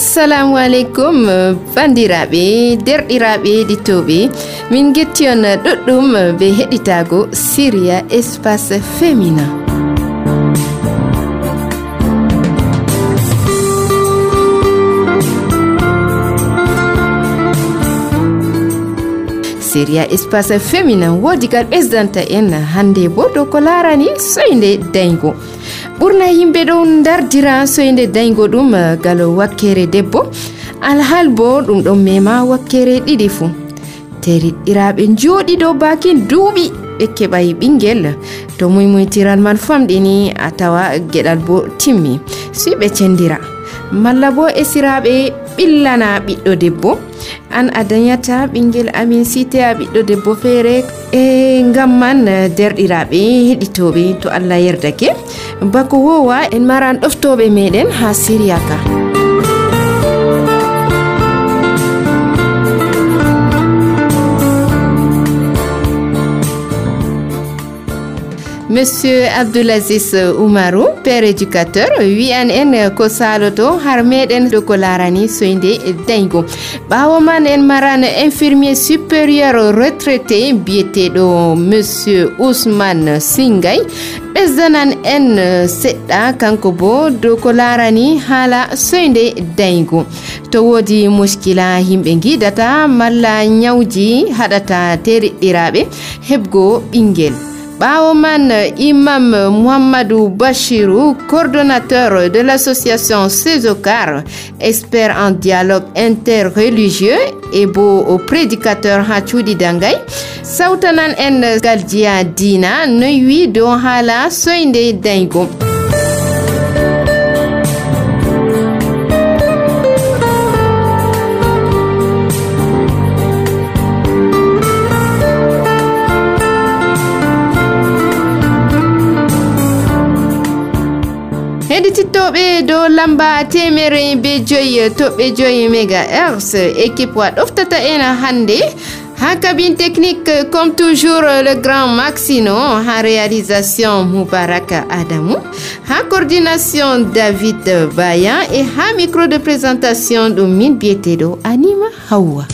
assalamu aleykum bandiraɓe derɗiraɓe ɗittoɓe min getti on ɗuɗɗum be heɗitago syria espace féminin séria espace féminin wodi gal ɓesdanta en. Hande bo dow ko larani soyde daygo ɓurna yimɓe ɗon dardira soyde daygo ɗum eh, gal wakkere debbo. Alhal bo ɗum ɗon mema wakkere ɗiɗi fuu teriɗɗiraɓe jooɗi dow bakin duuɓi ɓe keɓay ɓinguel to muymoytiral man famɗini a tawa geɗal bo timmi. Si cendira. Malla bo esiraɓe ɓillana ɓiɗɗo debbo. an a dañata ɓinguel amin siteya ɓiɗɗo debbo feere e gam man eh, derɗiraɓe heɗitoɓe to allah yerdake. Bako wowa en maran ɗoftoɓe meɗen ha siriya ka monsieur abdoulasis oumarou père éducateur wiyan en ko saloto har meɗen ɗo ko larani soyde daygo ɓawo man en marano infirmier supérieur retraité biyeteɗo monsieur ousmane singay. Ɓesdanan en seɗɗa kanko bo dow ko larani haala soyde daygo to wodi muskila yimɓe guidata malla ñawji haɗata teriɗɗiraɓe heɓgo ɓinguel. Baoman Imam Mohamedou Bashirou, coordonnateur de l'association Césokar, expert en dialogue interreligieux et beau au prédicateur Hachoudi Dangay, Sautanan N Galdia Dina, Neui Donhala Soinde Dengum. Heɗitittoɓe dow lamba temere be joyi toɓɓe joyi méga rs équipe wa ɗoftata en hannde. Ha cabine technique comme toujours le grand maxino. Ha réalisation moubaraka adamou. Ha coordination david bayan. Et ha micro de présentation ɗum min biyeteɗo anima hawwa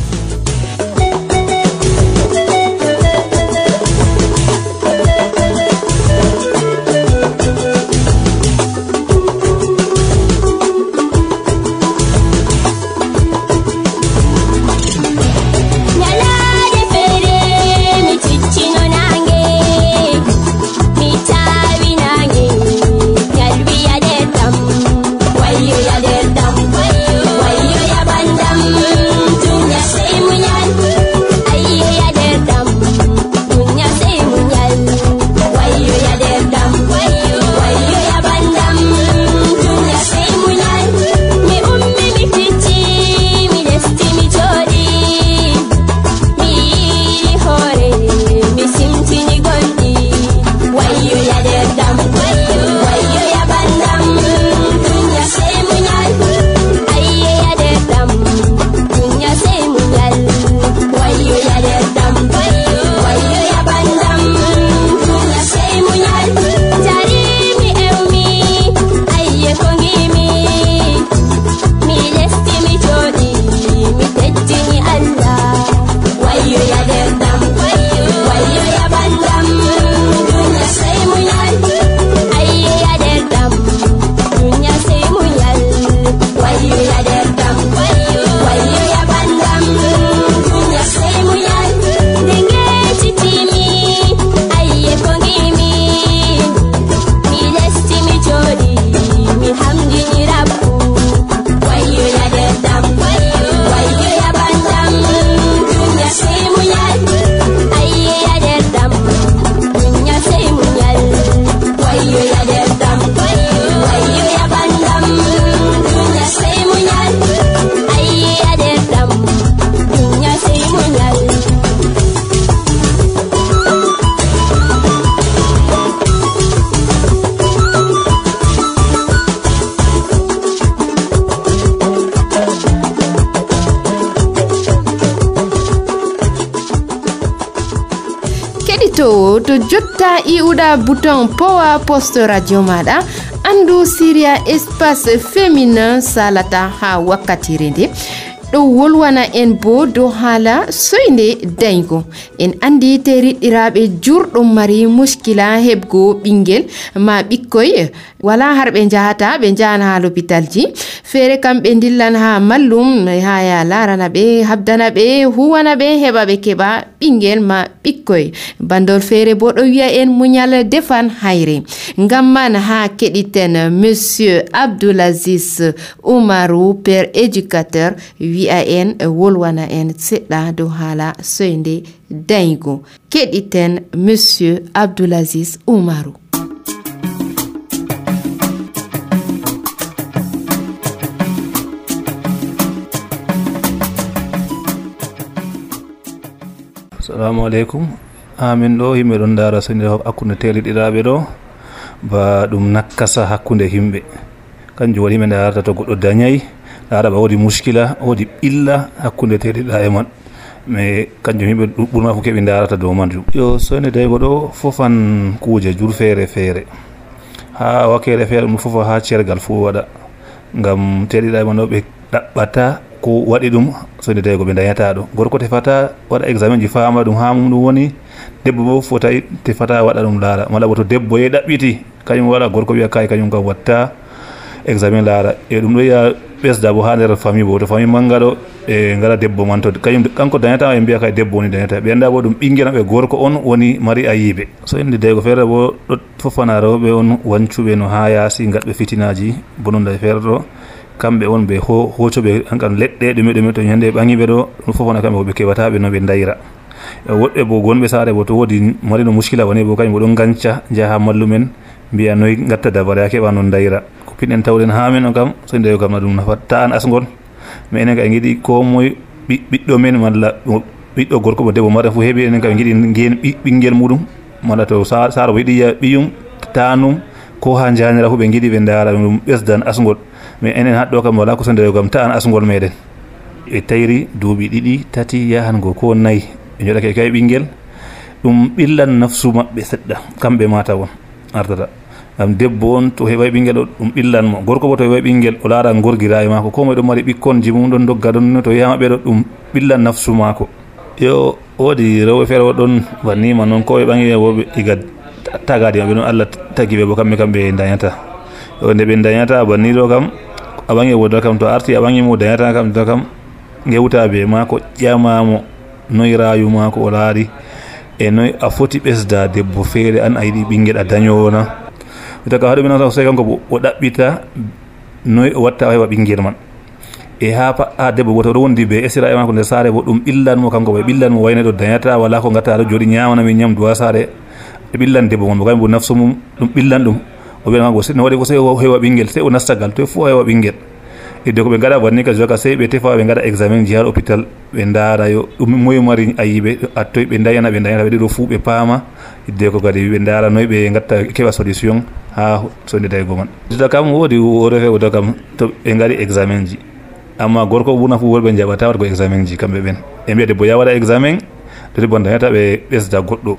fota iwuda bouton powa poste radio maɗa. Andu syria espace féminin salata ha wakkatire nde ɗo wolwana en bo dow haala soyde daygo en andi teriɗɗiraɓe jurɗum mari muskila heɓgo ɓinguel ma ɓikkoy wala harɓe jahata ɓe jahan ha l'hôpital ji. Feere kam ɓe dillan ha mallum ha ya larana ɓe habdana ɓe huwana ɓe ma ɓikkoy bandol feere bo ɗo wiya en muñal defan hayre. Ngam ha keɗiten monsieur abdoulasis oumarou père éducateur wi'a en wolwana en seɗɗa dow haala soyde monsieur abdoulasis oumarou assalamu aleykum amin ɗo yimɓe ɗon dara sonira hakkude teliɗiraɓe ɗo. Ba ɗum nakkasa hakkude himɓe. Kanjum waɗi yimɓe darata to goɗɗo dañayi ɗaɗa ɓa woodi muskila woodi ɓilla hakkude teliɗa e man. Mais kanjum yimɓe ɓurma fo keɓe darata dow manjum yo soyne tawi ɗo fofan kuuje jur feere. Feere ha wakkere feere ɗum fofa ha cergal fo waɗa. Ngam teliɗa e man ɗo ɓe ɗaɓɓata ko waɗi ɗum soni tawi ko ɓe dañata ɗo gorko tefata waɗa examen ji fama ɗum ha mum ɗum woni debbo bo fotawi tefata waɗa ɗum laara. Mala bo to debbo ye ɗaɓɓiti kañum waɗa gorko wiya kay kañum kam watta examen laara. E ɗum ɗo yiya ɓesda bo ha nder famille bo. To famille manga ɗo e gara debbo man to. Kañum kanko dañata e mbiya kay debbo woni dañata ɓe annda bo ɗum ɓinguel maɓe gorko on woni mari ayiɓe so inde daygo feere bo ɗo fofana rewɓe on wancuɓe no ha yaasi gaɗɓe fitinaji bonon feere ɗo. Kamɓe on ɓe hocoɓe hankan leɗɗe ɗume ɗume to ñande ɓaŋiɓe ɗo ɗum fof wona kamɓe koɓe kewataɓe no ɓe dayra woɗɓe bo gonɓe saare bo to woodi marino muskila woni bo kañum bo ɗon ganca jaha mallumen mbiya noyi gatta dabare ha keɓa non dayra ko pinɗen tawɗen ha men o kam so ndeyo kam na ɗum nafat ta an asgol mais enen ka e giɗi ko moye ɓiɗɗo men malla ɓiɗɗo gorko mo debbo mara fo heeɓi enen kam e giɗi gen ɓinguel muɗum. Malla to saara bo yiɗi ɓiyum tanum ko ha janira fo ɓe giɗi ɓe daara ɗum ɓesdan asgol mais enen haɗɗo kam wala kosandere kam ta an asgol meɗen. E tayri duuɓi ɗiɗi tati yahango ko nayyi. Ɓe joɗake kay ɓinguel ɗum ɓillan nafsu maɓɓe seɗɗa. Kamɓe mata won ardata gam debbo on to heɓay ɓinguel o ɗum ɓillanmo gorko bo to heɓay ɓinguel o laara gorgira e mako ko moye ɗon mari ɓikkonji mum ɗon dogga ɗon to yeha maɓɓe ɗo ɗum ɓillan nafsu mako yo woodi rewɓe feere oɗon wannima noon. Ko ɓe ɓangi woɓe iga tagadi maɓɓe noon allah tagiɓe bo kamɓe kamɓe dañata yo nde ɓe dañata banni ɗo kam a ɓangi woda kam to arti a mo dañata kam to kam gewta be mako ƴamamo noyi rayu mako o laari e noyi a foti ɓesda debbo feere an a yiɗi ɓinguel a dañowona wita ka haɗo ɓe so kanko o ɗaɓɓita noyi o watta heɓa ɓinguel man. E ha ha debbo boto ɗo wondi ɓe esira e mako nder saare bo ɗum ɓillanmo kanko ɓe ɓillanmo wayne ɗo dañata wala ko gatta aɗo jooɗi ñamana min ñamdu ha saare ɓe ɓillan debbo mon bo kañum bo nafsu mum ɗum ɓillan ɗum o wiya kanko no waɗi ko sey hewa ɓinguel sey o nastagal to fo hewa ɓinguel idde ko ɓe gaɗa banni ka joka sey ɓe tefa ɓe gaɗa examen ji har hôpital ɓe daara yo ɗum moye mari ayiɓe attoy ɓe dayana ɓe dayana ɓe ɗiɗo fuu ɓe paama idde ko kadi ɓe daara noy ɓe gatta keɓa solution ha sonde daygo man. Jotta kam woodi worefe woda kam to ɓe gari examen ji. Amma gorko ɓurna fu worɓe jaɓata waɗa ko examen ji kamɓe ɓen ɓe mbiya debbo ya waɗa examen to debbo dañata ɓe ɓesda goɗɗo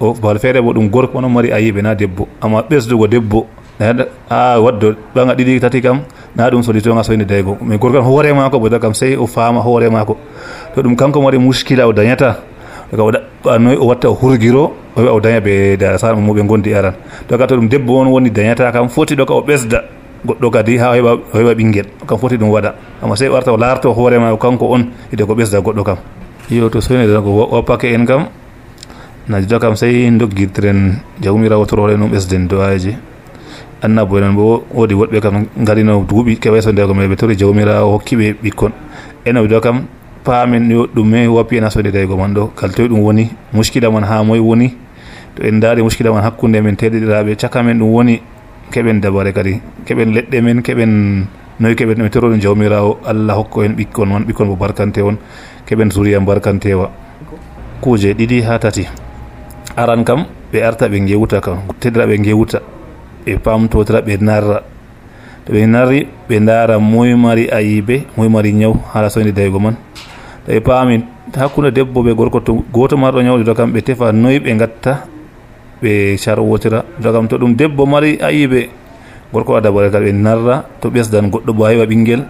o bal feere bo ɗum gorko onon mari ayiɓe na debbo. Amma ɓesdugo debbo a waddo ɓaga ɗiɗi tati kam na ɗum solution a soyde daygo. Mais gorko hoore mako boda kam sey o faama hoore mako to ɗum kanko mari muskila o dañata ka o watta o hurgiro o wiya o daña ɓe dara sara muɓe gondi aran. To to ɗum debbo on woni dañata kam foti ɗo ka o ɓesda goɗɗo kadi ha o heɓa ɓinguel kam foti ɗum waɗa. Amma sey warta o larto hoore mako kanko on ide ko ɓesda goɗɗo kam. Yo to soyne ko woppake en kam najida kam sey doggirtiren jawmirawo torore num ɓesden do'aji. Annabo enen bo woodi woɗɓe kam garino duuɓi keɓay so ndego ɓe tori jawmirawo hokkiɓe ɓikkon. Eno wido kam paamen yo ɗume woppi en asode daygo man ɗo kala toye ɗum woni muskila man ha moye woni. To en daari muskila man hakkude men teɗiɗiraɓe caka men ɗum woni keɓen dabare kadi. Keɓen leɗɗe men keɓen noyi keɓen mi toroɗum jawmirawo. Allah hokko en ɓikkon man ɓikkon bo barkante on. Keɓen suriya barkantewa kuuje ɗiɗi ha tati aran kam ɓe arta ɓe gewuta kam teddira ɓe gewuta ɓe pamtotira ɓe narra. To ɓe narri ɓe dara moye mari ayibe moye mari ñaw hala soyde daygo man. To ɓe paami hakkude debbo ɓe gorko to goto marɗo ñawɗo kam ɓe tefa noyi ɓe gatta ɓe carwotira to kam to ɗum debbo mari ayibe gorko wa dabare kadi ɓe narra to ɓesdan goɗɗo bo heɓa ɓinguel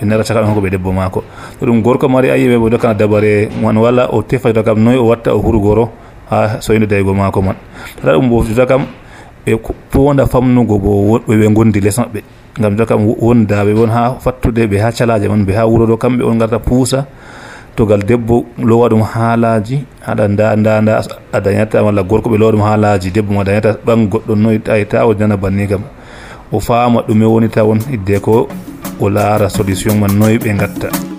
ɓe narra caka ɓe ko ɓe debbo maako. To ɗum gorko mari ayiɓe yiɓe bo dokkana dabare man walla o tefa to kam noyi o watta o hurgoro ha soyno daygo maako man. Tata ɗum woftuta kam ɓe ponda famnugo bo woɗɓe ɓe gondi les maɓɓe. Gam jota kam wondaɓe won ha fattude ɓe ha calaje man ɓe ha wuro ɗo kamɓe on garta puusa togal debbo lowa ɗum haalaji aɗa nda nda nda a dañata walla gorko ɓe lowa ɗum haalaji debbo ma dañata ɓan goɗɗo noyi ta o dana banni kam. O faama ɗume woni tawon idde ko o laara solution man noyi ɓe gatta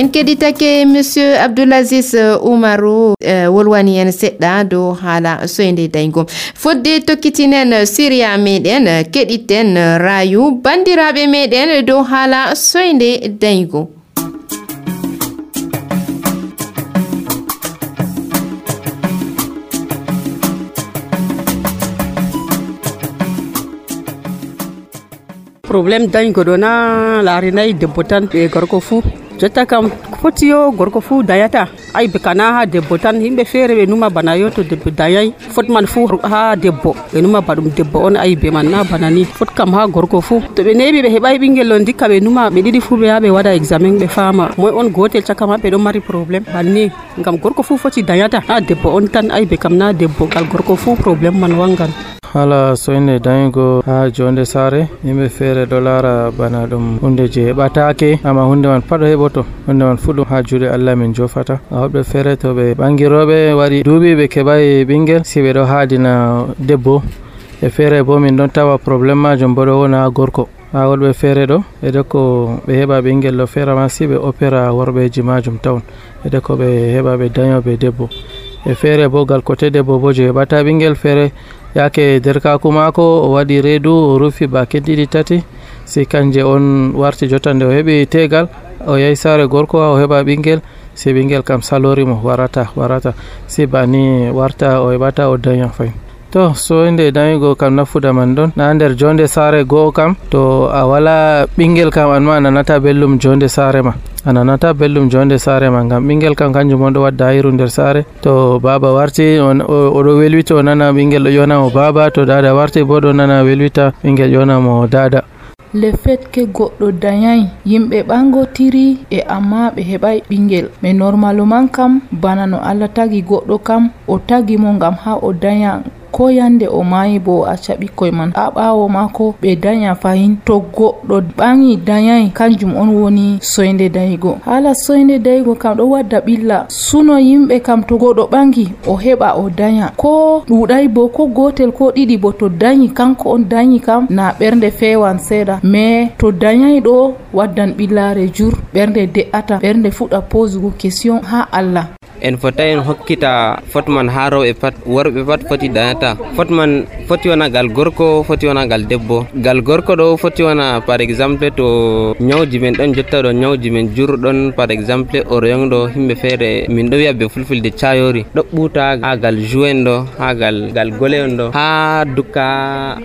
en keɗitake monsieur abdoulasis oumarou uh, wolwani en seɗɗa dow haala soyde daygo fodde tokkitinen siria meɗen keɗitten rayu bandiraɓe meɗen dow haala soyde daygo probléme dañgo ɗo na laarinayi debbo tan ɓe gorko jotta kam fotiyo gorko fuu dayata. Ay be kana ha debbo tan yimɓe feere ɓe numa bana yo to debbo dayay fot man fuu ha debbo ɓe numa ba ɗum debbo on ayi be man na bana ni fot kam ha gorko fuu to ɓe neɓi ɓe heɓay ɓingel ɗo dikka ɓe numa ɓe ɗiɗi fuu ɓe ya ɓe waɗa examen ɓe fama. Moy on gotel caka maɓɓe ɗon mari probléme banni gam gorko fuu foti dayata. Na debbo on tan ay be kam na debbo gal gorko fuu probléme man wangan. Hala soyde dañigo ha jonde saare yimɓe feere ɗo laara bana ɗum hunde je heɓatake. Amma hunde man paɗo heɓoto wonde man fuu ɗum ha juuɗe allah min jofata. Hoɓɓe feere to ɓe ɓangiroɓe waɗi duuɓi ɓe keɓayi ɓinguel si ɓe ɗo haadina debbo. E feere bo min ɗon tawa probléme majum bo ɗo wona gorko. Ha wolɓe feere ɗo ɓeɗe ko ɓe heɓa ɓinguel ɗo feere ma si ɓe opéra worɓeji majum tawn. Ɓeɗe ko ɓe heɓa ɓe dañoɓe debbo. E feere bo gal coté debbo bo je heɓata ɓinguel feere yake derkaku mako o waɗi reedu o rufi baken ɗiɗi tati. Si kanje on warti jotta nde o heeɓi tegal o yahi saare gorko o heɓa ɓinguel si ɓinguel kam salorimo warata warata. Si bani warta o heɓata o daña fayin to so soyde dañigo kam nafuda man ɗon na nder jonde saare goho kam to a wala ɓinguel kam anma a nanata bellum jonde saare ma. A nanata bellum jonde saare ma ngam ɓinguel kam kanjum on ɗo wadda hayiru nder saare to baba warti oɗo welwita o nana ɓinguel ɗo ƴonamo baba to dada warti bo ɗo nana welwita ɓinguel ƴonamo dada le fait que goɗɗo dayay yimɓe ɓangotiri e amma ɓe heɓay ɓingel mais normalement kam bana no allah tagi goɗɗo kam o tagi mo gam ha o daya ko yande o mayi bo o acca ɓikkoye man. Ha ɓawo mako ɓe daya fahin to goɗɗo ɓangi dayayi kanjum on woni soyde dayigo. Hala soyde dayigo kam ɗo wadda ɓilla. Suno yimɓe kam to goɗɗo ɓangi o heɓa o daya ko ɗuɗayi bo ko gotel ko ɗiɗi bo to dayi kanko on dayi kam na ɓernde fewan seeɗa. Mais to dayayi ɗo waddan ɓillare jur ɓernde de'ata ɓernde fuɗa posugo question ha allah. En fota en hokkita fot man ha rewɓe pat worɓe pat foti dañata. Fot man foti wona gal gorko foti wona gal debbo. Gal gorko ɗo foti wona par exemple to ñawji men ɗon jotta ɗo ñawji men jurɗon par exemple orion ɗo himɓe feere min ɗo wiya ɓe fulfilde cayori ɗo ɓuta ha gal jouen ɗo ha gal gal gole on ɗo ha dukka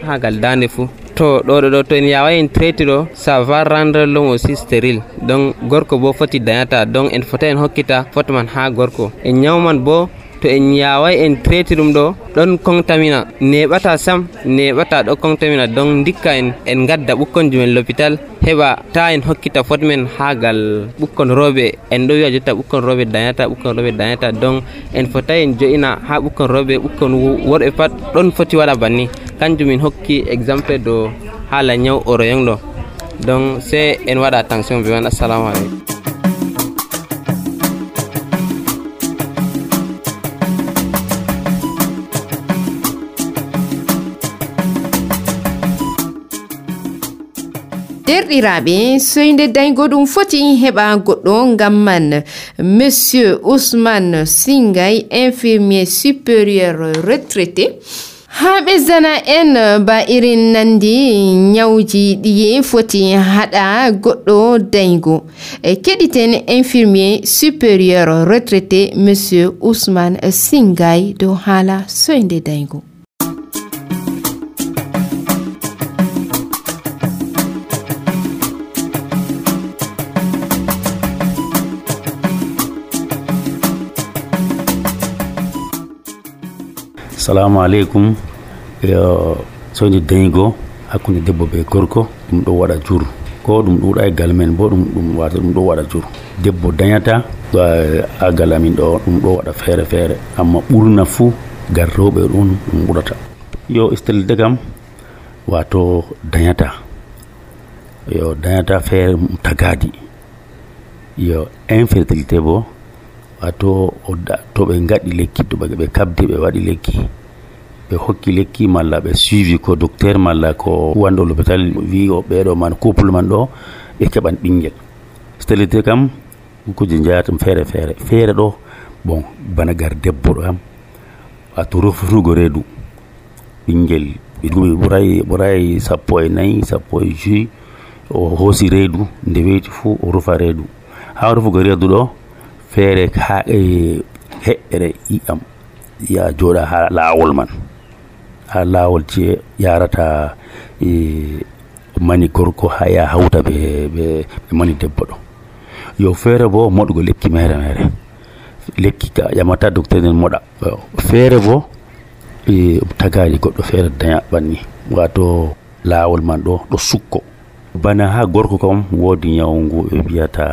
ha gal dande fou to ɗo ɗo to en yawai en traité ɗo ça va rendre l'homme aussi stérile donc gorko bo foti dañata donc en fota en hokkita fot man ha gorko. En ñawman bo to en yawai en traité ɗum ɗo ɗon contamina neɓata sam neɓata ɗo contamina donc dikka en en gadda ɓukkonjumen l'hôpital heɓa ta en hokkita fot men ha gal ɓukkon rewɓe en ɗo wiya jotta ɓukkon rewɓe dañata ɓukkon rewɓe dañata donc en fotai en jo'ina ha ɓukkon rewɓe ɓukkon worɓe pat ɗon foti waɗa banni. Kanjum min hokki exemple do haala ñaw oroyon ɗo. Donc se en waɗa attention ɓe man. Assalamu aleykum. Derɗiraɓe soyde daygo ɗum foti heɓa goɗɗo ngam man. Monsieur ousmane singay infirmier supérieur retraité. Ha ɓesdana en ba irin nandi ñawji ɗiye foti haɗa goɗɗo daygo e keɗiten infirmier supérieur retraité monsieur ousmane singay dow haala soyde daygo assalamu aleykum yo soyde dañigo hakkude debbo be gorko ɗum ɗo waɗa jur ko ɗum ɗuɗa e gal men bo ɗum ɗum wata ɗum ɗo waɗa jur debbo dañata agal gal amin ɗo ɗum ɗo waɗa feere feere amma ɓurna fuu gar rewɓe ɗum ɗum ɓurata yo istelide kam wato dañata yo dañata feere tagadi yo infertilité bo wato to ɓe gaɗi lekki to ɓe kabdi ɓe waɗi lekki. Ɓe hokki lekki malla ɓe suivi ko docteur malla ko wanɗo l'hôpital wi o ɓeɗo man couple man ɗo ɓe keɓan ɓinguel. Stelité kam kuje jeyatam feere feere feere ɗo bon bana gar debbo ɗo kam wato refutugo reedu ɓinguel ɗumi ɓuray ɓuray sappo e nayyi sappo e joyi o hoosi reedu nde weyti fuu o rufa reedu. Ha rufugo reedu ɗo feere ha e heƴƴere i'am ya jooɗa ha laawol man. Ha laawol je yarata e mani gorko ha ya hawta ɓe ɓe mani debbo ɗo. Yo feere bo moɗugo lekki mere mere lekki ka ƴamata docteur nen moɗa. Feere bo e tagaji goɗɗo feere daña ɓanni wato laawol man ɗo ɗo sukko. Bana ha gorko kam woodi ñawngu ɓe mbiyata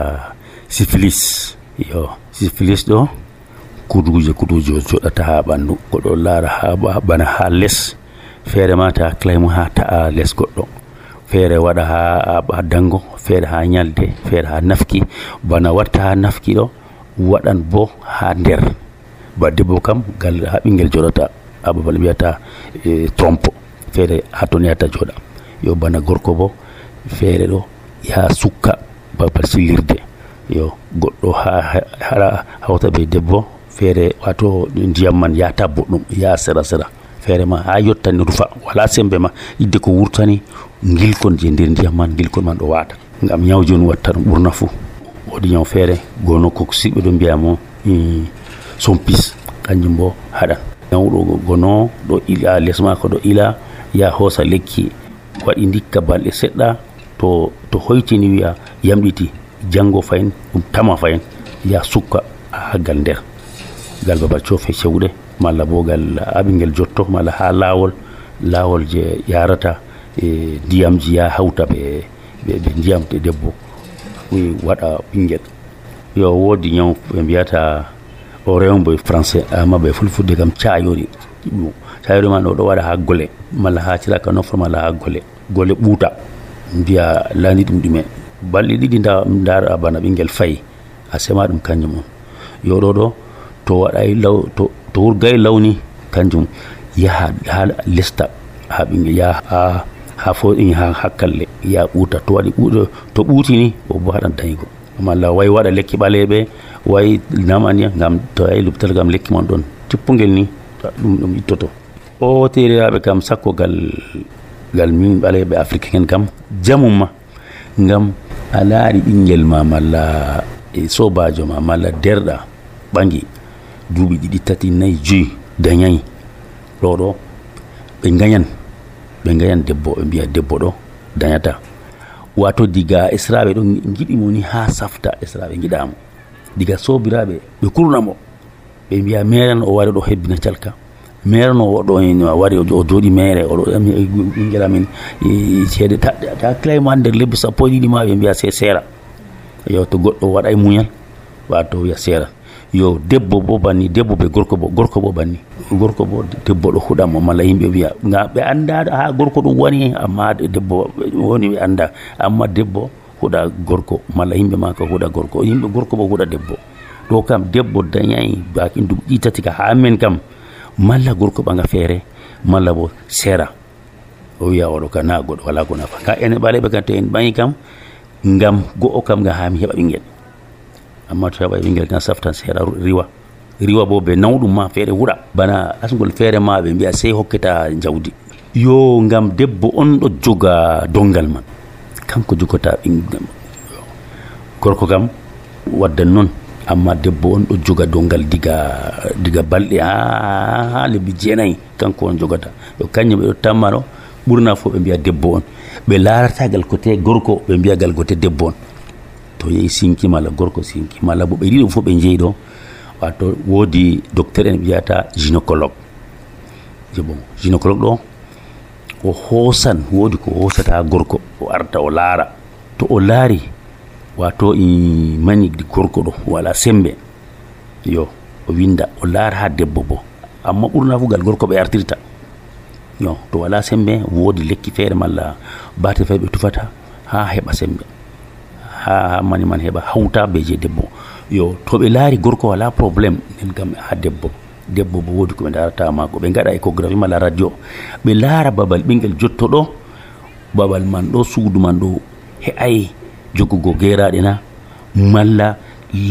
syphilis. yo syphilis ɗo kuduje kuduje joɗata ha ɓandu. Goɗɗo laara ha bana ha less feere ma ta claymo ha ta'a less goɗɗo. Feere waɗa ha dango feere ha ñalde feere ha nafki. Bana watta ha nafki ɗo waɗan bo ha nder. Ba debbo kam gal ha ɓinguel joɗata ha babal wiyata e, trompe feere ha toni yahata joɗa. Yo bana gorko bo feere ɗo yaha sukka babal sillirde. yo goɗɗo ha hara hawta be debbo feere wato ndiyam man yata boɗɗum ya sera sera. Feere ma ha yottani rufa wala sembe ma yidde ko wurtani gilkon je nder ndiyam man gilkon man ɗo wata ngam ñaw joni watta ɗum ɓurna fou woodi ñaw feere gono ko siɓe ɗo mbiyamo eh, sompis kanjum bo haɗan. Ñawɗo gono ɗo ila less mako ɗo ila ya hoosa lekki waɗi dikka balɗe seɗɗa to to hoytini wiya yamɗiti. janggo fayin ɗum tama fayin ya sukka ha gal nder. Gal babal cofe cewɗe malla bo gal aɓiguel jotto malla ha lawol lawol je yarata e ndiyamji ya hawta ɓe ɓe ndiyam de debbo. Waɗa ɓinguel yo woodi ñaw ɓe mbiyata o rewbo français amma ɓe fulfudde kam cayori cayori man oɗo waɗa ha gole malla ha ciraka nofra malla ha gole. Gole ɓuuta mbiya lani ɗum ɗume. Balɗe ɗiɗi dara bana ɓinguel fayi a sema ɗum kanjum on. Yo ɗo to waɗay law to wurgay lawni kanjum yaha ha lesta ha ɓinguel yaha ha ha foɗin ha hakkalle ya ɓuta. To waɗi ɓuɗo to ɓuutini o bo haɗan dañigo malla way waɗa lekki ɓaleɓe way namani gam to yahi lopital gam lekki man ɗon. Tippugel ni ɗum ɗum ittoto. O teriraɓe kam sakkogal gal min ɓaleɓe africain kam jamumma gam a laari ɓinguel ma malla e sobajo ma malla derɗa ɓangi duuɓi ɗiɗi tati nayyi joyi dañayi. Ɗo ɗo ɓe gañan ɓe gañan debbo ɓe mbiya debbo ɗo dañata. Wato diga esraɓe ɗo giɗimo ni ha safta esraɓe giɗamo diga sobiraɓe ɓe kurnamo ɓe mbiya meran o wari ɗo hebbina calka. Meran no oɗo wari o jooɗi mere oɗo ɓinguel amin ceede ta clayma nder lebbi sappo e ɗiɗi ma ɓe mbiya se seera yo to goɗɗo waɗa e muñal wato wiya seera yo debbo bo banni debbo ɓe gorko bo gorko bo banni. Gorko bo debbo ɗo huɗamo malla yimɓe wiya. Ga ɓe anda ha gorko ɗum woni amma debbo woni ɓe anda amma debbo huɗa gorko malla yimɓe ma ka huɗa gorko. Yimɓe gorko bo huɗa debbo. Ɗo kam debbo dañayi bakin duɓi ɗitati ka ha men kam malla gorko ɓaga feere malla bo seera o wiya oɗo ka na goɗo wala ko nafa. Ka ene ɓaleɓe kam to en ɓayi kam ngam go'o kam ga hami heɓa ɓinguel amma to heɓa ɓinguel kan saftan seeɗa riwa. Riwa bo ɓe nawɗum ma feere wuura bana asgol feere ma ɓe mbiya sey hokketa jawdi yo ngam debbo on ɗo joga dongal man. Kanko jogota ɓingal gorko kam waddan noon amma debbo on ɗo joga dongal diga diga balɗe ha ha lebbi jeenayyi kanko on jogata. Yo kañum ɓeɗo tammano ɓurna fof ɓe mbiya debbo on. Ɓe laratagal kote gorko ɓe mbiyagal kote debbo on. To yehi sinki mala gorko sinki mala bo ɓe ɗiɗo fof ɓe jeeyi ɗo wato woodi docteur en mbiyata gynécologue. Je bon gynécologue ɗo o hoosan woodi ko hoosata gorko o arta o laara. To o laari wato i mañigdi gorko ɗo wala sembe. Yo o winda o laara ha debbo bo. Amma ɓurna fu gal gorko ɓe artirta. Yo to wala sembe woodi lekki feere malla bate feere ɓe tufata ha heɓa sembe. Ha mani man heɓa hawta be je debbo. Yo to ɓe laari gorko wala probléme nden kam ha debbo. Debbo bo woodi koɓe darata mako ɓe gaɗa échographie malla radio. Ɓe laara babal ɓingel jottoɗo babal man ɗo suudu man ɗo he'ay. Jogugo geraɗe na malla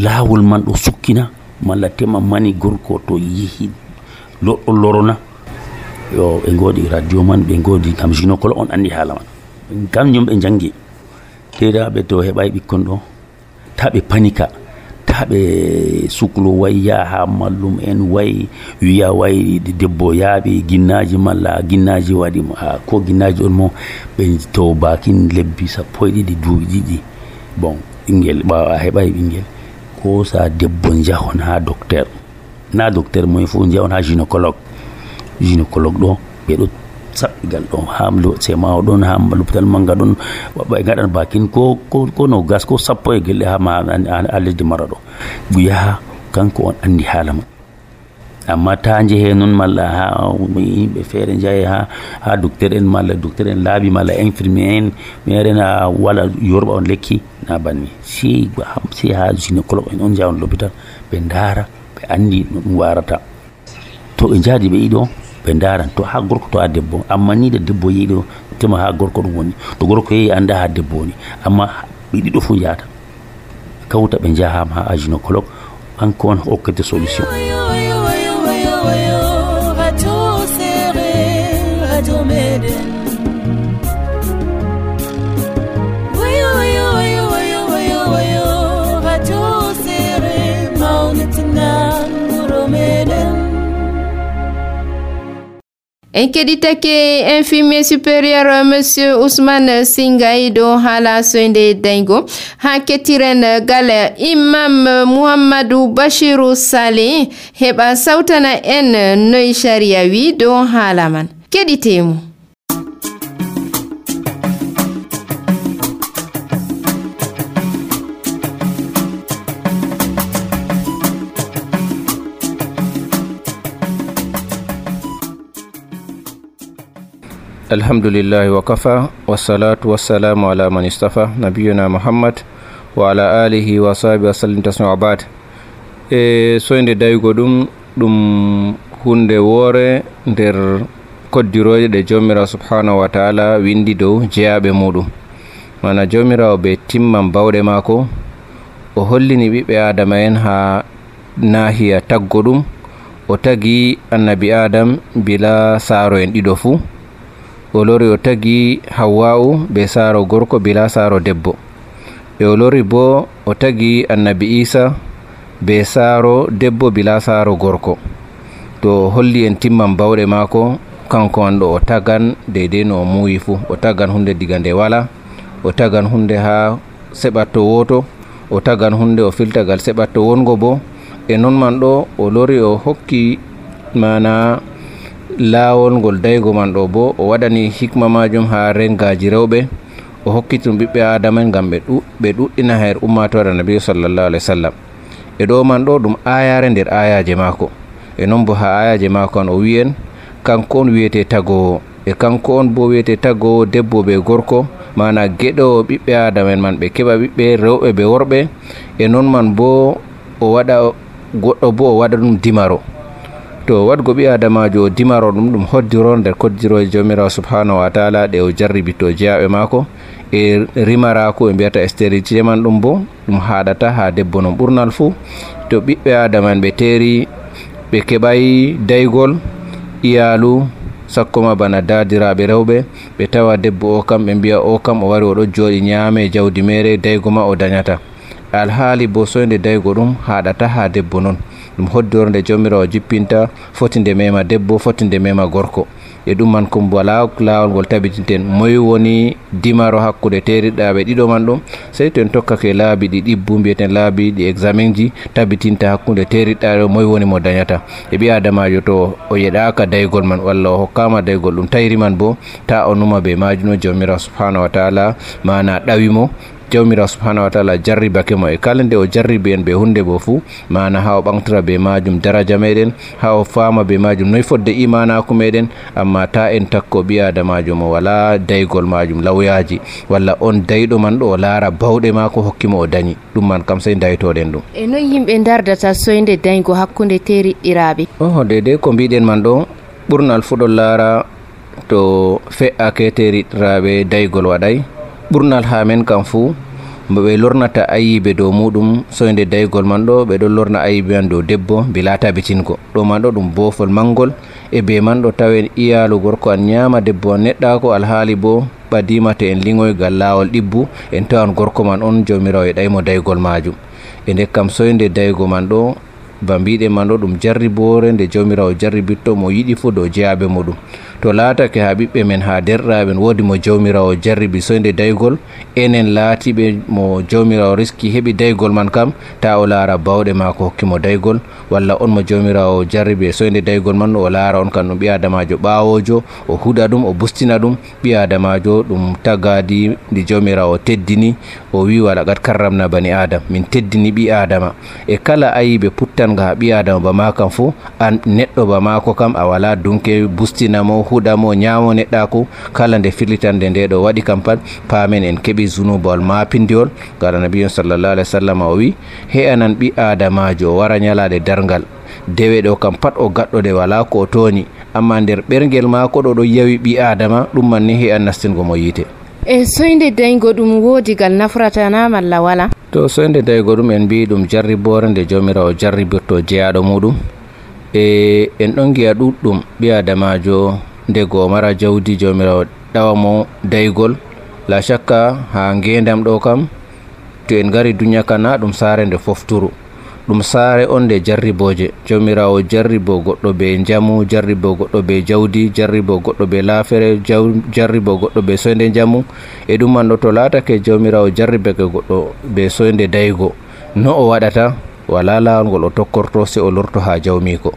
laawol man ɗo sukkina malla tema mani gorko to yehi loɗɗo lorona. Yo ɓe godi radio man ɓe godi kam gynécolo on andi haala man. Kamñum ɓe jangi tedaɓe to heɓay ɓikkon ɗo ta ɓe panika ta ɓe suklo way yaha mallum en way wiya way debbo yaaɓi ginnaji malla ginnaji waɗi ko ginnaji on mo ɓe to bakin lebbi sappo e ɗiɗi duuɓi ɗiɗi bon ɓinguel ɓawa heɓai ɓinguel ko sa debbo jahon ha docteur. Na docteur moy fo jahon ha gynécologue. Gynécologue ɗo ɓeɗo saɓɓigal ɗo ha semawo ɗon ha lopital manga ɗon ɓe gaɗan bakin ko ko no gas ko sappo e guelɗe ha ma ha lesdi mara ɗo. Yaha kanko on andi haala ma amma ta jeehe noon malla ha yimɓe feere jeehe ha ha docteur en malla docteur en laaɓi malla infirmier en merena wala yorɓa on lekki na banni. Si si ha gynécologue en on jawon l'hôpital ɓe daara ɓe andi no ɗum warata to ɓe jaadi ɓe yiɗo ɓe daran to ha gorko to ha debbo amma ni de debbo yiiɗo tema ha gorko ɗum woni. To gorko yeehi anda ha debbo woni. Amma ɓe ɗiɗo fo jahata kawta ɓe jahama ha gynécologue kanko on hokkete solution. en keɗitake infirmier supérieur monsieur ousmane singay do haala soyde daygo ha kettiren gal imam mouhammadou bachiru sali heɓa sawtana en noy sharia wi do haala man. Keɗitemo alhamdulillahi wa kafa wassalatu wassalamu ala man istafa nabiyuna muhammad wa ala alihi wa sahbi wa sallim tasmi wa bad e soyde dawigo ɗum ɗum hunde woore nder koddiroje ɗe jomirawo subhanahu wa taala windi dow jeyaɓe muɗum. Mana jomirawo ɓe timman bawɗe maako o hollini ɓiɓɓe adama en ha nahiya taggo ɗum o tagi annabi adam bila saaro en ɗiɗo fuu o lori o tagi hawwa'u be saaro gorko bila saaro debbo. E o lori bo o tagi annabi isa be saaro debbo bila saaro gorko. To holli en timman bawɗe maako kanko on ɗo o tagan deydey no o muuyi fuu o tagan hunde diga nde wala o tagan hunde ha seɓatto woto o tagan hunde o filtagal seɓatto wongo bo. E non man ɗo o lori o hokki mana laawol ngol daygo man ɗo bo o waɗani hikma majum ha rengaji rewɓe. O hokkitum ɓiɓɓe adama'en ngam ɓe ɗuɗɗina her ummatore nabi sallllahu alih w sallam. E ɗo man ɗo ɗum ayare nder ayaje maako. E non bo ha ayaje maako an o wiyen kanko on wiyete tagowo e kanko on bo wiyete tagowo debbo be gorko mana gueɗowo ɓiɓɓe adama'en man ɓe keɓa ɓiɓɓe rewɓe be worɓe. E non man bo o waɗa goɗɗo bo o waɗa ɗum dimaro. to wadgo ɓi adamajo o dimaro ɗum ɗum hoddiro nder koddiroje jawmirawo subhanahu wa taala ɗe o jarribi to jeyaɓe maako. E rimarako ɓe mbiyata stérilité man ɗum bo ɗum haɗata ha debbo non ɓurnal fuu. To ɓiɓɓe adama en ɓe teeri ɓe keɓayi daygol iyalu sakkoma bana dadiraɓe rewɓe. Ɓe tawa debbo o kam ɓe mbiya o kam o wari oɗo jooɗi ñaame e jawdi mere daygo ma o dañata. Alhaali bo soyde daygo ɗum haɗata ha debbo non. ɗum hoddore nde jomirawo jippinta foti nde mema debbo foti nde mema gorko. E ɗum man kom wala lawol ngol tabitinten moy woni dimaro hakkude teriɗaɓe ɗiɗo man ɗum sey to en tokkake laabi ɗi ɗibbu mbiyeten laabi ɗi examen ji tabitinta hakkude teriɗaɗo moy woni mo dañata. E ɓi adamajo to o yeɗaka daygol man walla o hokkama daygol ɗum tayri man bo ta o numa be majuno jomirawo subhanahu wa taala mana ɗawimo. jawmirawo subhanahu wa taala jarribake mo e kala nde o jarribi en ɓe hunde bo fuu. Mana ha o ɓantira be majum daraja meɗen ha o fama be majum noyi fodde imanaku meɗen amma ta en takko ɓi adamajo mo wala daygol majum lawyaji walla on dayɗo man ɗo o laara bawɗe mako hokkimo o dañi. Ɗum man kam sey daytoɗen ɗum. E noyi yimɓe dardata soyde dañgo hakkude teriɗɗiraɓe oho dedei ko mbiɗen man ɗo ɓurnal fuɗol laara to fe'ake teriɗɗiraɓe daygol waɗay. ɓurnal ha men kam fuu mo ɓe lornata ayibe dow muɗum soyde daygol man ɗo ɓe ɗo lorna ayibe man dow debbo mbi lata ɗo man ɗo ɗum bofol mangol e be man ɗo tawen iyalu gorko an ñama debbo an neɗɗako alhaali bo ɓadimata en liŋoygal lawol ɗibbu en tawan gorko man on jomirawo e ɗaymo daygol majum e nde kam soyde daygo man ɗo ba mbiɗe man ɗo ɗum jarribore nde jomirawo jarribitto mo yiɗi fo dow jeyaɓe muɗum. To laatake ha ɓiɓɓe men ha derɗaɓen woodi mo jawmirawo jarribi soyde daygol. Enen laatiɓe mo jawmirawo riski heɓi daygol man kam ta o laara bawɗe ma ko hokkimo daygol. Walla on mo jawmirawo jarribi soyde daygol man o laara on kam ɗum ɓi adamajo ɓawojo o huɗa ɗum o bustina ɗum. Ɓi adamajo ɗum tagadi ndi jawmirawo teddini o wi wala gat karramna bani adam min teddini ɓi adama e kala ayiɓe puttanga ha ɓi adama ba ma kam an neɗɗo ba mako kam a wala dunke bustinamo kuuɗamo ñawo neɗɗako kala nde firlitande nde ɗo waɗi kam pat paamen en keeɓi zunubawol mapindiwol gara nabiyon sallallah alih w sallam o wi heyanan ɓi adamajo o wara ñalade dargal dewe ɗo kam pat o gaɗɗode wala ko o tooñi amma nder ɓergel mako ɗo ɗo yawi ɓi adama ɗum man ni he'an nastingo mo yiite. E soyde daygo ɗum woodigal nafratana malla wala? To soyde daygo ɗum en mbi ɗum jarribore nde jomirawo jarribirto jeyaɗo muɗum. E en ɗon giya ɗuɗɗum ɓi adamajo ndego o mara jawdi jomirawo ɗawa mo daygol. La chakka ha ngendam ɗo kam to en gari duniya kana ɗum saare nde fofturu. Ɗum saare on nde jarriboje. Jawmirawo jarribo goɗɗo be jamu jarribo goɗɗo be jawdi jarribo goɗɗo be laafere jarribo goɗɗo be soyde jamu e ɗum man ɗo to laatake jawmirawo jarribeke goɗɗo be soyde daygo. No o waɗata wala lawol ngol o tokkorto se o lorto ha jawmiko.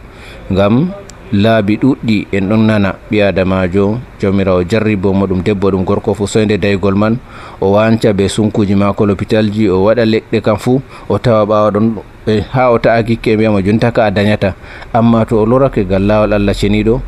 Ngam laabi ɗuɗɗi en ɗon nana ɓi adamajo jawmirawo jarribo moɗum debbo ɗum gorko fo soyde daygol man. O wanca be sunkuji mako e lhôpital ji o waɗa leɗɗe kam fuu o tawa ɓawa ɗon e, ha o ta'a gikke e mbiyamo jontaka a dañata amma to o lorake gal lawol allah ceniɗo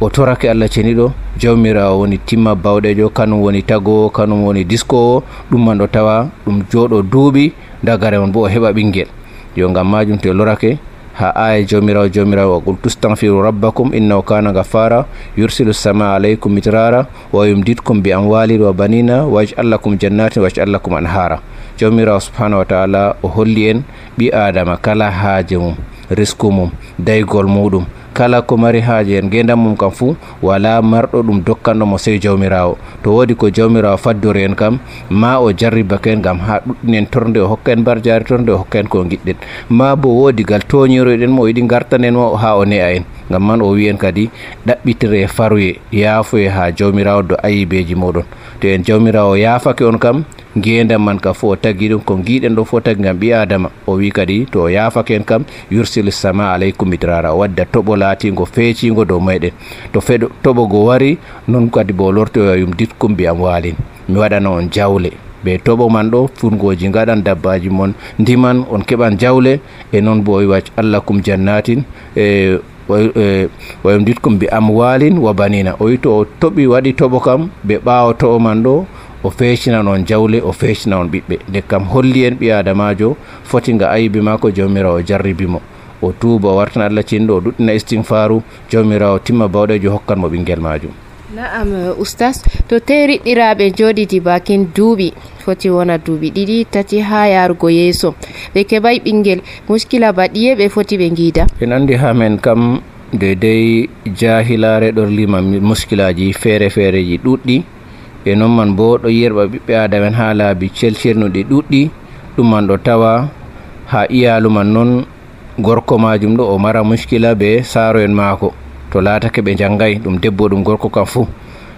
o torake allah ceniɗo jawmirawo woni timma bawɗejo kanum woni tagowo kanum woni diskowo ɗum man ɗo tawa ɗum joɗo duuɓi dagare on bo o heɓa ɓinguel yo gam majum to lorake ha aya jamirawo joomirawo qul tustahfiru rabbakum innahu kana gafara yursilu sama aleykum mitrara wa yumditkum bi amwalin wa banina waj'al lakum jannatin waj'al lakum anhara. Jamirawo subhanahu wa taala o holli en ɓi adama kala haaje mum risque mum daygol muɗum kala ko mari haaji en. Ngendam mum kam fuu wala marɗo ɗum dokkanɗomo sey jawmirawo. To woodi ko jawmirawo faddori en kam ma o jarribake en gam ha ɗuɗɗinen torde o hokka en barjari torde o hokka en ko giɗɗen ma bo woodi gal toñiroɗen mo o yiɗi gartanen mo ha o ne'a en. Gam man o wi en kadi ɗaɓɓitire e faruye yaafoye ha jawmirawo do ayibeji moɗon to en jawmirawo yaafake on kam ngendam man ka fo tagi ko giɗen ɗo fo tagi gam ɓi adama o wi kadi to o yaafake en kam yursil sama aleykum mitrara o wadda toɓo laatigo feecigo dow meɗen to feɗo toɓogo wari noon kadi bo lorti o yum ditkum bi am walin mi waɗana on jawle. Ɓe toɓo man ɗo fungoji gaɗan dabbaji mon. Ndiman on keɓan jawle e noon bo o wi wacc allah kum jannatin e wayumditkum bi amwalin wa banina o wi to o toɓi waɗi toɓo kam ɓe ɓawo toɓo man ɗo o fecina on jawle o fecina on ɓiɓɓe. Nde kam holli en ɓi adamajo foti nga ayibi mako jawmirawo jarribimo o tuuba o wartan allah cinɗo o ɗuɗɗina istinfaru jawmirawo timma bawɗejo hokkan mo ɓinguel majum na'am oustas to teriɗɗiraɓe joɗidi bakin duuɓi foti wona duuɓi ɗiɗi tati ha yarugo yeeso. Ɓe keɓay ɓinguel muskila baɗiye ɓe foti ɓe guida en andi ha men kam dedei jahilare ɗorlima muskilaji feere feereji ɗuɗɗi e noon man bo ɗo yerɓa ɓiɓɓe adamen ha laabi celcirnuɗi ɗuɗɗi ɗum man ɗo tawa ha iyalu man noon gorko majum ɗo o mara muskila be saaro en maako. To laatake ɓe jangayi ɗum debbo ɗum gorko kam fuu.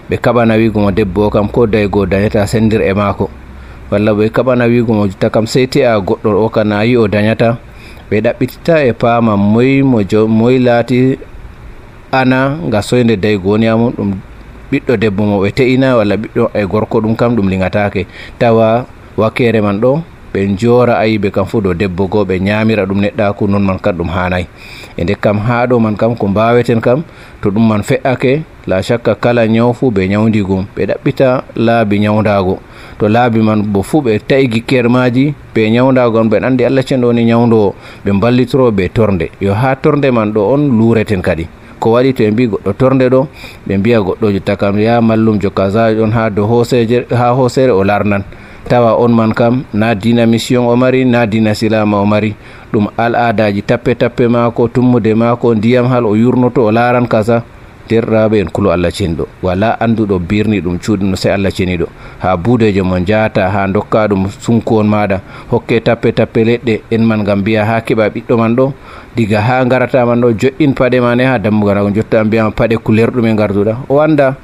Ɓe kaɓana wigomo debbo o kam ko daygo dañata sendir e maako. Walla ɓe kaɓana wigomo jotta kam sey te a goɗɗo o ka nayi o dañata. Ɓe ɗaɓɓitita e paama moy mo jo moy laati ana nga soyde daygo woni amum ɗum ɓiɗɗo debbo mo ɓe te'ina walla ɓiɗɗo e gorko ɗum kam ɗum liŋatake tawa wakkere man ɗo ɓe jora ayiɓe kam fuu dow debbo go ɓe ñamira ɗum neɗɗaku non man kam ɗum hanayi e nde kam ha ɗo man kam ko mbaweten kam to ɗum man fe'ake la chakka kala ñaw fuu ɓe ñawdigum ɓe ɗaɓɓita laabi ñawdago to laabi man bo fuu ɓe tawi gikkermaji ɓe ñawdago on ɓen andi allah cenɗo woni ñawdowo ɓe mballitoro ɓe torde yo ha torde man ɗo on lureten kadi. ko waɗi to ɓe mbi goɗɗo torde ɗo ɓe mbiya goɗɗo jotta kam ya mallumjo kasaji e on ha dow ha hosere o larnan. Tawa on man kam na dina mission o mari na dina silama o mari. Ɗum al adaji tappe tappe mako tummude mako ndiyam hal o yurnoto o laran kasa derɗaɓe en kulo allah ceniɗo wala anduɗo birni ɗum cuuɗi no se allah ceniɗo ha buudejo mo jata ha dokka ɗum sunku on maɗa. Hokke tappe tappe leɗɗe en man gam ha keɓa ɓiɗɗo man ɗo. Diga ha garataman ɗo joƴƴin paɗe ma ne ha dammugal ko jotta mbiyama paɗe kulerɗume garduɗa o anda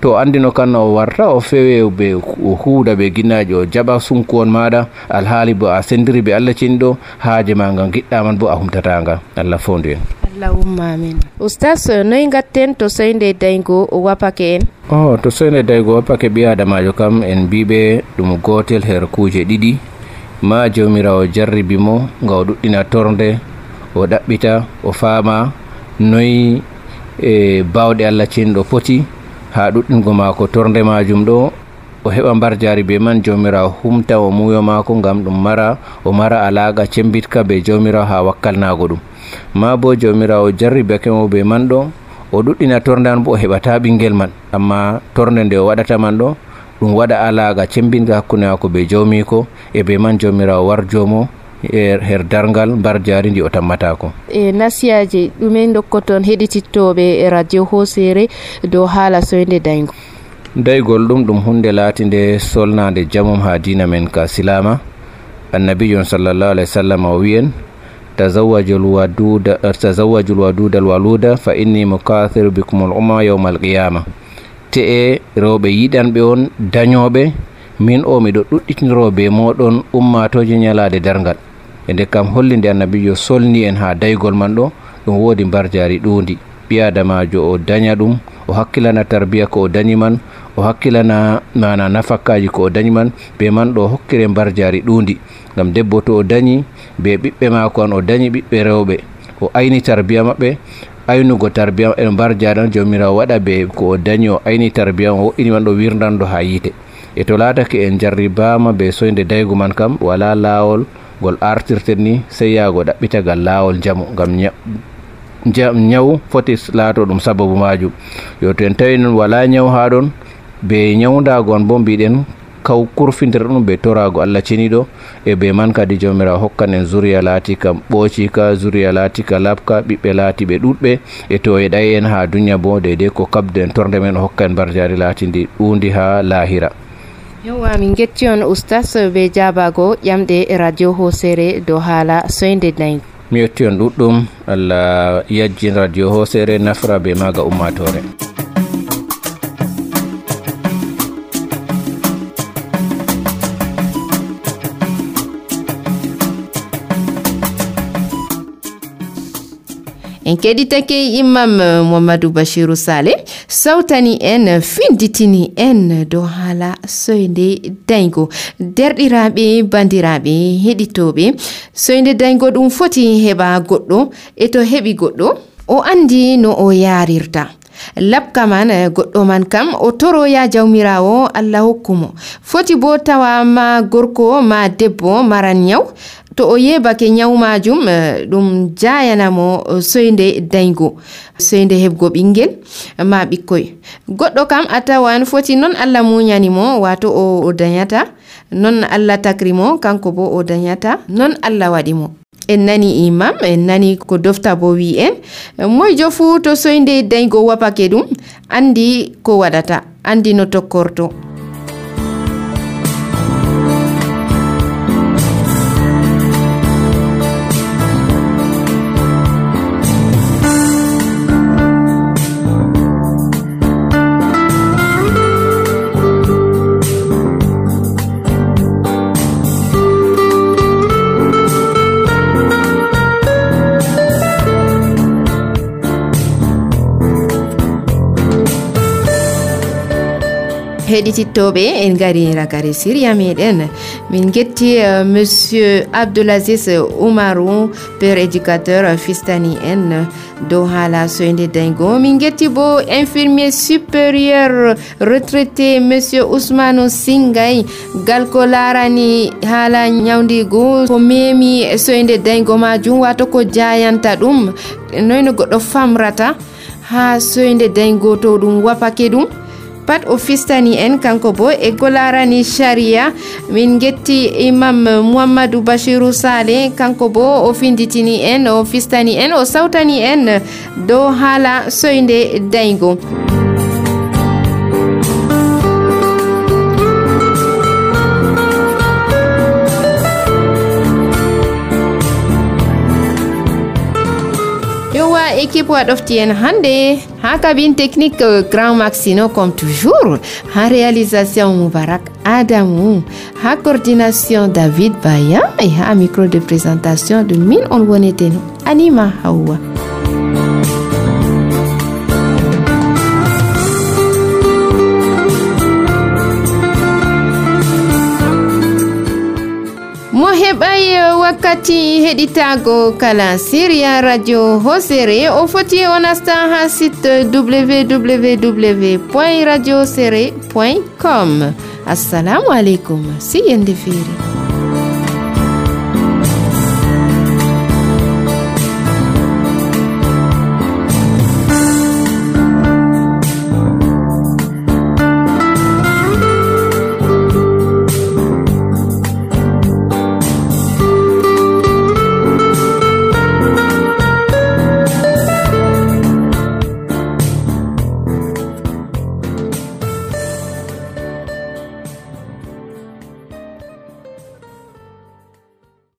to andino kan o warta o fewe ɓe o huuda ɓe guinnaji o jaɓa sunku on maɗa. Alhaali bo a sendiri ɓe allah ceniɗo haaje ma gam giɗɗaman bo a humtatanga allah fondu en allahumma amin. Oustas noyi gatten to soyde daygo wapake en? O oh, to soyde daygo wapake ɓi adamajo kam en mbiɓe ɗum gotel her kuuje ɗiɗi. Ma jawmirawo jarribimo ga o ɗuɗɗina torde o ɗaɓɓita o faama. Noyi e bawɗe allah cinɗo poti ha ɗuɗɗingo mako torde majum ɗo o heɓa mbar jari be man jawmirawo humta o muyo mako gam ɗum mara o mara alaga cembitka be jawmirawo ha wakkalnago ɗum. ma bo jawmirawo jarri bekemo be man ɗo o ɗuɗɗina tordan bo o heɓata ɓinguel man. Amma torde nde o waɗata man ɗo ɗum waɗa alaga cembinga hakkunde mako be jawmiko e be man jawmirawo war jomo e her dargal mbar jari ndi o tammatako. E nasiyaji ɗumen dokkoton heɗitittoɓe e radio hosere dow haala soyde daygo daygol ɗum ɗum hunde laatinde solnade jamum ha dina men ka silama. Annabijon sallllahu alah w sallam o wiyen تزوج الودود تزوج الودود الولودة فإني مكاثر بكم yawma alqiyama te e rewɓe yiɗanɓe on dañoɓe min o miɗo ɗuɗɗitiniro be moɗon ummatoji ñalade dargal e nde kam holli nde annabijo solni en ha daygol man ɗo ɗum woodi mbarjari ɗundi ɓiyadamajo o daña ɗum o hakkilana tarbiya ko o dañi man o hakkilana mana nafakkaji ko o dañi man be man ɗo hokkire mbar jaari ɗundi gam debbo to o dañi be ɓiɓɓe mako an o dañi ɓiɓɓe rewɓe. O ayni tarbiya maɓɓe aynugo tarbiya en mbar jaari on jomirawo waɗa be ko o dañi o ayni tarbiya o woɗɗini man ɗo wirdanɗo ha yiite. E to laatake en jarribama be soyde daygu man kam wala lawol gol artirten ni sey yaago ɗaɓɓitagal lawol jaamu gam ñaw foti laato ɗum sababu majum yo to en tawi noon wala ñaw ha ɗon be nyawdago on bo mbiɗen kaw kurfidira ɗum ɓe torago allah ceniɗo e be man kadi jomira hokkan en zuriya laatika ɓoocika zuriya laatika labka ɓiɓɓe laati ɓe ɗuɗɓe e to e ɗay en ha duniya bo dedei ko kabde en torde men hokka en barjari laatindi ɗundi ha lahira yowa min getti on oustas be jabago ƴamɗe e radio hosere dow haala soyde nayi mi yetti on ɗuɗɗum allah yajjin radio hosere nafra be maga ummatore en keɗitake imam eh, mamadou bachirou sale sawtani en finditini en dow haala soyde daygo derɗiraɓe bandiraɓe heɗitoɓe soyde daygo ɗum foti heɓa goɗɗo e to heɓi goɗɗo o andi no o yarirta labka man eh, goɗɗo man kam o toroya jawmirawo allah hokkumo foti bo tawa ma gorko ma debbo maran yaw to o yebake nyawu majum eh, ɗum jayanamo eh, soyde daygo soyde heɓgo ɓingel eh, ma ɓikkoy. Goɗɗo kam a tawan foti non allah muñanimo wato o dañata non allah takrimo kanko bo o dañata non allah waɗimo. En nani imam en nani ko dofta bo wi en moyjo fuu to soyde daygo wapake ɗum andi ko waɗata andi no tokkorto. heɗitittoɓe en gari ragare siriya meɗen. Min getti uh, monsieur abdoulasis oumarou père éducateur fistani en dow haala soyde dayngo min getti bo infirmier supérieur retraité monsieur ousmane singay. Gal ko larani haala ñawdigo ko memi soyde dayngo majum wato ko jayanta ɗum. Noyno goɗɗo famrata ha soyde dayngo to ɗum wapake ɗum? pat o fistani en kanko bo e golarani sharia. Min getti imam mouhammadou bachirou sale kanko bo o finditini en o fistani en o sawtani en dow haala soyde daygo. Équipe waɗofti en hannde ha cabine technique grand maxino comme toujours ha réalisation moubarak adamou. Ha coordination david baya e ha micro de présentation de min on anima wakkati heɗitago kala syria radio hosere o foti o nasta ha site www radio séré com. Assalamu aleykum si yende feeri